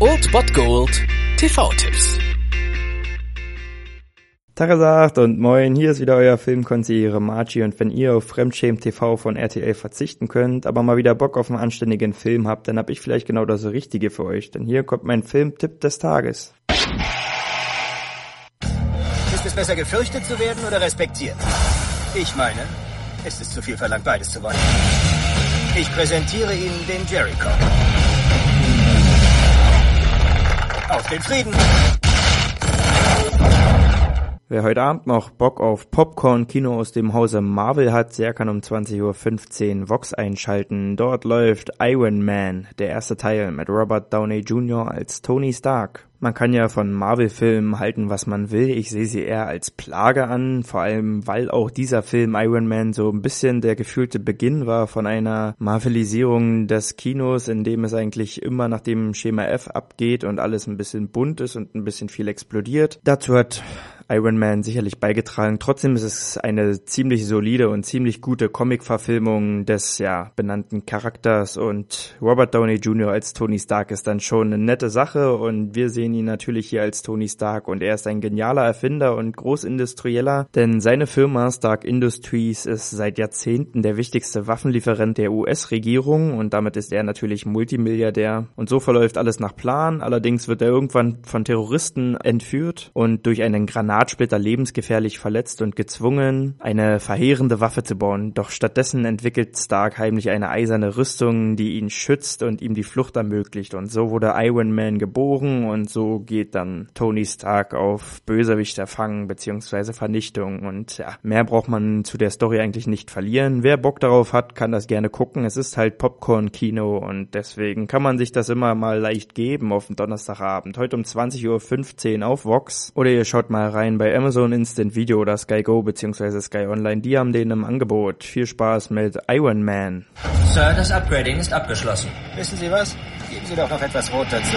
Old Bot Gold TV-Tipps. Tagesacht und moin, hier ist wieder euer Filmkonsigliere Margie und wenn ihr auf Fremdschämen TV von RTL verzichten könnt, aber mal wieder Bock auf einen anständigen Film habt, dann hab ich vielleicht genau das Richtige für euch, denn hier kommt mein Filmtipp des Tages. Ist es besser gefürchtet zu werden oder respektiert? Ich meine, es ist zu viel verlangt, beides zu wollen. Ich präsentiere Ihnen den Jericho. Auf den Frieden! Wer heute Abend noch Bock auf Popcorn-Kino aus dem Hause Marvel hat, der kann um 20.15 Uhr Vox einschalten. Dort läuft Iron Man, der erste Teil mit Robert Downey Jr. als Tony Stark. Man kann ja von Marvel-Filmen halten, was man will. Ich sehe sie eher als Plage an, vor allem weil auch dieser Film Iron Man so ein bisschen der gefühlte Beginn war von einer Marvelisierung des Kinos, in dem es eigentlich immer nach dem Schema F abgeht und alles ein bisschen bunt ist und ein bisschen viel explodiert. Dazu hat Iron Man sicherlich beigetragen. Trotzdem ist es eine ziemlich solide und ziemlich gute Comic-Verfilmung des ja benannten Charakters und Robert Downey Jr. als Tony Stark ist dann schon eine nette Sache und wir sehen ihn natürlich hier als Tony Stark und er ist ein genialer Erfinder und Großindustrieller, denn seine Firma Stark Industries ist seit Jahrzehnten der wichtigste Waffenlieferant der US-Regierung und damit ist er natürlich Multimilliardär und so verläuft alles nach Plan. Allerdings wird er irgendwann von Terroristen entführt und durch einen Granatsplitter lebensgefährlich verletzt und gezwungen, eine verheerende Waffe zu bauen. Doch stattdessen entwickelt Stark heimlich eine eiserne Rüstung, die ihn schützt und ihm die Flucht ermöglicht. Und so wurde Iron Man geboren und so geht dann Tony Stark auf Bösewichterfang bzw. Vernichtung. Und ja, mehr braucht man zu der Story eigentlich nicht verlieren. Wer Bock darauf hat, kann das gerne gucken. Es ist halt Popcorn-Kino und deswegen kann man sich das immer mal leicht geben auf den Donnerstagabend. Heute um 20.15 Uhr auf Vox. Oder ihr schaut mal rein bei Amazon Instant Video oder Sky Go bzw. Sky Online. Die haben den im Angebot. Viel Spaß mit Iron Man. Sir, das Upgrading ist abgeschlossen. Wissen Sie was? Geben Sie doch noch etwas Rot dazu.